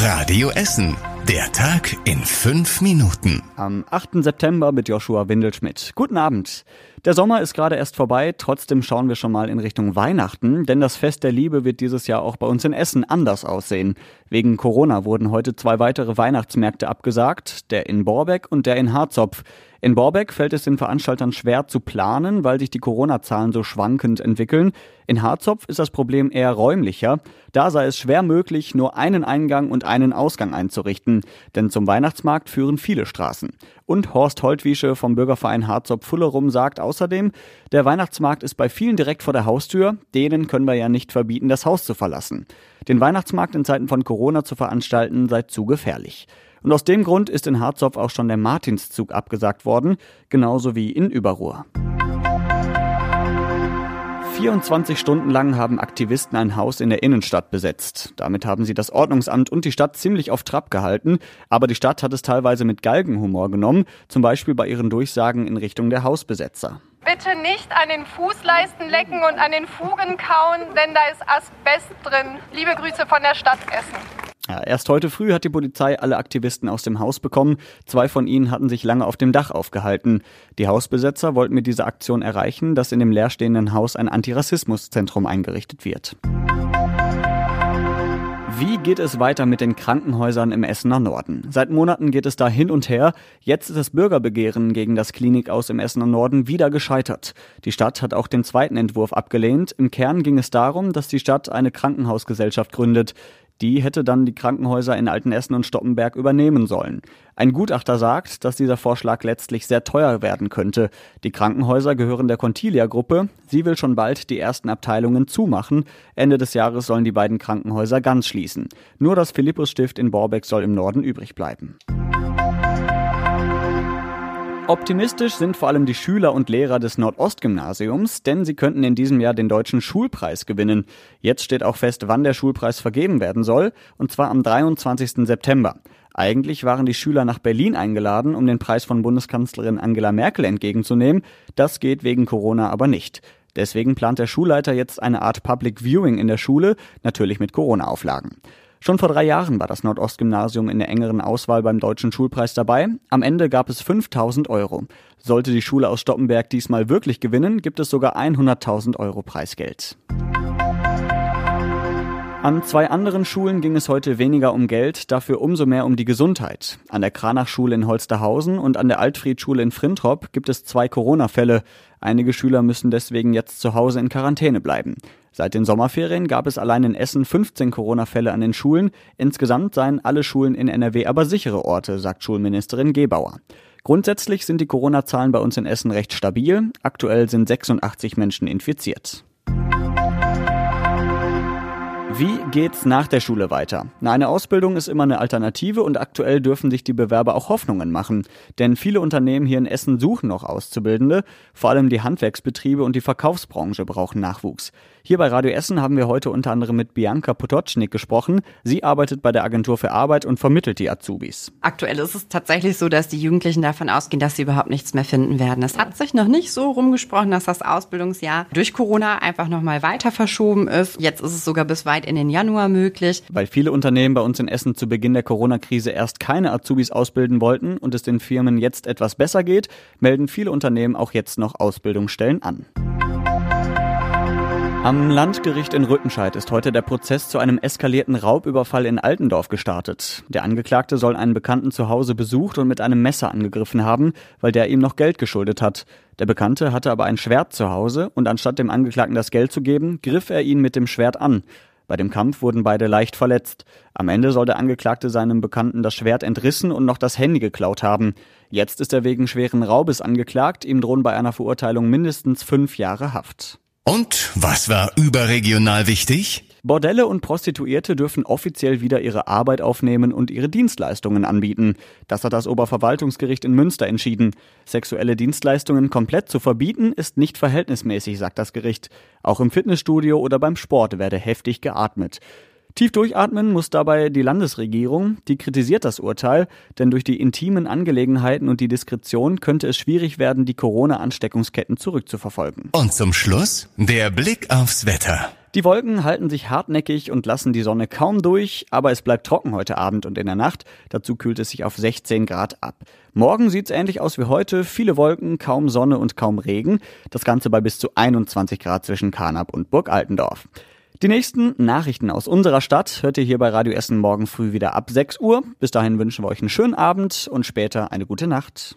Radio Essen. Der Tag in fünf Minuten. Am 8. September mit Joshua Windelschmidt. Guten Abend. Der Sommer ist gerade erst vorbei, trotzdem schauen wir schon mal in Richtung Weihnachten, denn das Fest der Liebe wird dieses Jahr auch bei uns in Essen anders aussehen. Wegen Corona wurden heute zwei weitere Weihnachtsmärkte abgesagt, der in Borbeck und der in Harzopf. In Borbeck fällt es den Veranstaltern schwer zu planen, weil sich die Corona-Zahlen so schwankend entwickeln. In Harzopf ist das Problem eher räumlicher. Da sei es schwer möglich, nur einen Eingang und einen Ausgang einzurichten, denn zum Weihnachtsmarkt führen viele Straßen. Und Horst Holtwiesche vom Bürgerverein Harzopf-Fullerum sagt außerdem, der Weihnachtsmarkt ist bei vielen direkt vor der Haustür, denen können wir ja nicht verbieten, das Haus zu verlassen. Den Weihnachtsmarkt in Zeiten von Corona zu veranstalten sei zu gefährlich. Und aus dem Grund ist in Harzopf auch schon der Martinszug abgesagt worden, genauso wie in Überruhr. 24 Stunden lang haben Aktivisten ein Haus in der Innenstadt besetzt. Damit haben sie das Ordnungsamt und die Stadt ziemlich auf Trab gehalten, aber die Stadt hat es teilweise mit Galgenhumor genommen, zum Beispiel bei ihren Durchsagen in Richtung der Hausbesetzer. Bitte nicht an den Fußleisten lecken und an den Fugen kauen, denn da ist Asbest drin. Liebe Grüße von der Stadt Essen. Ja, erst heute früh hat die Polizei alle Aktivisten aus dem Haus bekommen. Zwei von ihnen hatten sich lange auf dem Dach aufgehalten. Die Hausbesetzer wollten mit dieser Aktion erreichen, dass in dem leerstehenden Haus ein Antirassismuszentrum eingerichtet wird. Wie geht es weiter mit den Krankenhäusern im Essener Norden? Seit Monaten geht es da hin und her. Jetzt ist das Bürgerbegehren gegen das Klinikaus im Essener Norden wieder gescheitert. Die Stadt hat auch den zweiten Entwurf abgelehnt. Im Kern ging es darum, dass die Stadt eine Krankenhausgesellschaft gründet. Die hätte dann die Krankenhäuser in Altenessen und Stoppenberg übernehmen sollen. Ein Gutachter sagt, dass dieser Vorschlag letztlich sehr teuer werden könnte. Die Krankenhäuser gehören der Contilia-Gruppe. Sie will schon bald die ersten Abteilungen zumachen. Ende des Jahres sollen die beiden Krankenhäuser ganz schließen. Nur das Philippus-Stift in Borbeck soll im Norden übrig bleiben. Optimistisch sind vor allem die Schüler und Lehrer des Nordostgymnasiums, denn sie könnten in diesem Jahr den deutschen Schulpreis gewinnen. Jetzt steht auch fest, wann der Schulpreis vergeben werden soll, und zwar am 23. September. Eigentlich waren die Schüler nach Berlin eingeladen, um den Preis von Bundeskanzlerin Angela Merkel entgegenzunehmen. Das geht wegen Corona aber nicht. Deswegen plant der Schulleiter jetzt eine Art Public Viewing in der Schule, natürlich mit Corona-Auflagen. Schon vor drei Jahren war das Nordostgymnasium in der engeren Auswahl beim Deutschen Schulpreis dabei. Am Ende gab es 5000 Euro. Sollte die Schule aus Stoppenberg diesmal wirklich gewinnen, gibt es sogar 100.000 Euro Preisgeld. An zwei anderen Schulen ging es heute weniger um Geld, dafür umso mehr um die Gesundheit. An der Kranachschule in Holsterhausen und an der Altfriedschule in Frintrop gibt es zwei Corona-Fälle. Einige Schüler müssen deswegen jetzt zu Hause in Quarantäne bleiben. Seit den Sommerferien gab es allein in Essen 15 Corona-Fälle an den Schulen. Insgesamt seien alle Schulen in NRW aber sichere Orte, sagt Schulministerin Gebauer. Grundsätzlich sind die Corona-Zahlen bei uns in Essen recht stabil. Aktuell sind 86 Menschen infiziert. Wie geht's nach der Schule weiter? Na, eine Ausbildung ist immer eine Alternative und aktuell dürfen sich die Bewerber auch Hoffnungen machen. Denn viele Unternehmen hier in Essen suchen noch Auszubildende. Vor allem die Handwerksbetriebe und die Verkaufsbranche brauchen Nachwuchs. Hier bei Radio Essen haben wir heute unter anderem mit Bianca Potocznik gesprochen. Sie arbeitet bei der Agentur für Arbeit und vermittelt die Azubis. Aktuell ist es tatsächlich so, dass die Jugendlichen davon ausgehen, dass sie überhaupt nichts mehr finden werden. Es hat sich noch nicht so rumgesprochen, dass das Ausbildungsjahr durch Corona einfach nochmal weiter verschoben ist. Jetzt ist es sogar bis weit in den Januar möglich. Weil viele Unternehmen bei uns in Essen zu Beginn der Corona-Krise erst keine Azubis ausbilden wollten und es den Firmen jetzt etwas besser geht, melden viele Unternehmen auch jetzt noch Ausbildungsstellen an. Am Landgericht in Rüttenscheid ist heute der Prozess zu einem eskalierten Raubüberfall in Altendorf gestartet. Der Angeklagte soll einen Bekannten zu Hause besucht und mit einem Messer angegriffen haben, weil der ihm noch Geld geschuldet hat. Der Bekannte hatte aber ein Schwert zu Hause und anstatt dem Angeklagten das Geld zu geben, griff er ihn mit dem Schwert an. Bei dem Kampf wurden beide leicht verletzt. Am Ende soll der Angeklagte seinem Bekannten das Schwert entrissen und noch das Handy geklaut haben. Jetzt ist er wegen schweren Raubes angeklagt. Ihm drohen bei einer Verurteilung mindestens fünf Jahre Haft. Und was war überregional wichtig? Bordelle und Prostituierte dürfen offiziell wieder ihre Arbeit aufnehmen und ihre Dienstleistungen anbieten. Das hat das Oberverwaltungsgericht in Münster entschieden. Sexuelle Dienstleistungen komplett zu verbieten ist nicht verhältnismäßig, sagt das Gericht. Auch im Fitnessstudio oder beim Sport werde heftig geatmet. Tief durchatmen muss dabei die Landesregierung. Die kritisiert das Urteil, denn durch die intimen Angelegenheiten und die Diskretion könnte es schwierig werden, die Corona-Ansteckungsketten zurückzuverfolgen. Und zum Schluss der Blick aufs Wetter. Die Wolken halten sich hartnäckig und lassen die Sonne kaum durch, aber es bleibt trocken heute Abend und in der Nacht. Dazu kühlt es sich auf 16 Grad ab. Morgen sieht es ähnlich aus wie heute. Viele Wolken, kaum Sonne und kaum Regen. Das Ganze bei bis zu 21 Grad zwischen Karnap und Burg Altendorf. Die nächsten Nachrichten aus unserer Stadt hört ihr hier bei Radio Essen morgen früh wieder ab 6 Uhr. Bis dahin wünschen wir euch einen schönen Abend und später eine gute Nacht.